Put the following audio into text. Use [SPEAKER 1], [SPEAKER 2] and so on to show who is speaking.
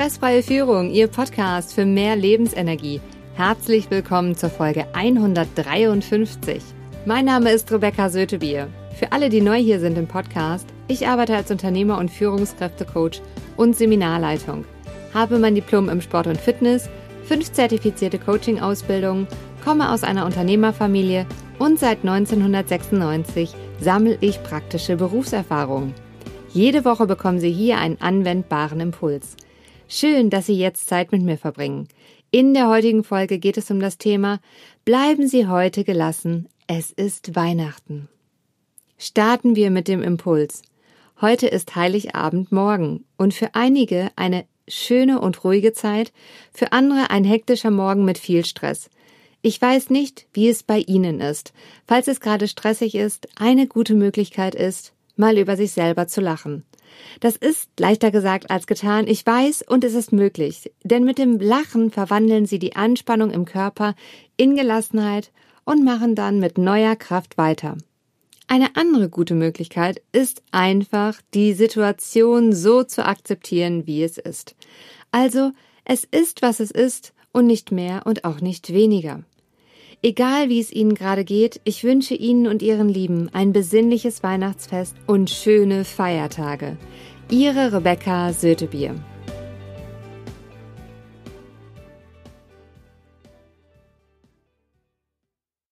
[SPEAKER 1] Stressfreie Führung, Ihr Podcast für mehr Lebensenergie. Herzlich willkommen zur Folge 153. Mein Name ist Rebecca Sötebier. Für alle, die neu hier sind im Podcast, ich arbeite als Unternehmer und Führungskräftecoach und Seminarleitung, habe mein Diplom im Sport und Fitness, fünf zertifizierte Coaching-Ausbildungen, komme aus einer Unternehmerfamilie und seit 1996 sammle ich praktische Berufserfahrung. Jede Woche bekommen Sie hier einen anwendbaren Impuls. Schön, dass Sie jetzt Zeit mit mir verbringen. In der heutigen Folge geht es um das Thema Bleiben Sie heute gelassen, es ist Weihnachten. Starten wir mit dem Impuls. Heute ist Heiligabend morgen und für einige eine schöne und ruhige Zeit, für andere ein hektischer Morgen mit viel Stress. Ich weiß nicht, wie es bei Ihnen ist. Falls es gerade stressig ist, eine gute Möglichkeit ist, mal über sich selber zu lachen. Das ist leichter gesagt als getan, ich weiß, und es ist möglich, denn mit dem Lachen verwandeln Sie die Anspannung im Körper in Gelassenheit und machen dann mit neuer Kraft weiter. Eine andere gute Möglichkeit ist einfach, die Situation so zu akzeptieren, wie es ist. Also, es ist, was es ist und nicht mehr und auch nicht weniger. Egal wie es Ihnen gerade geht, ich wünsche Ihnen und Ihren Lieben ein besinnliches Weihnachtsfest und schöne Feiertage. Ihre Rebecca Sötebier.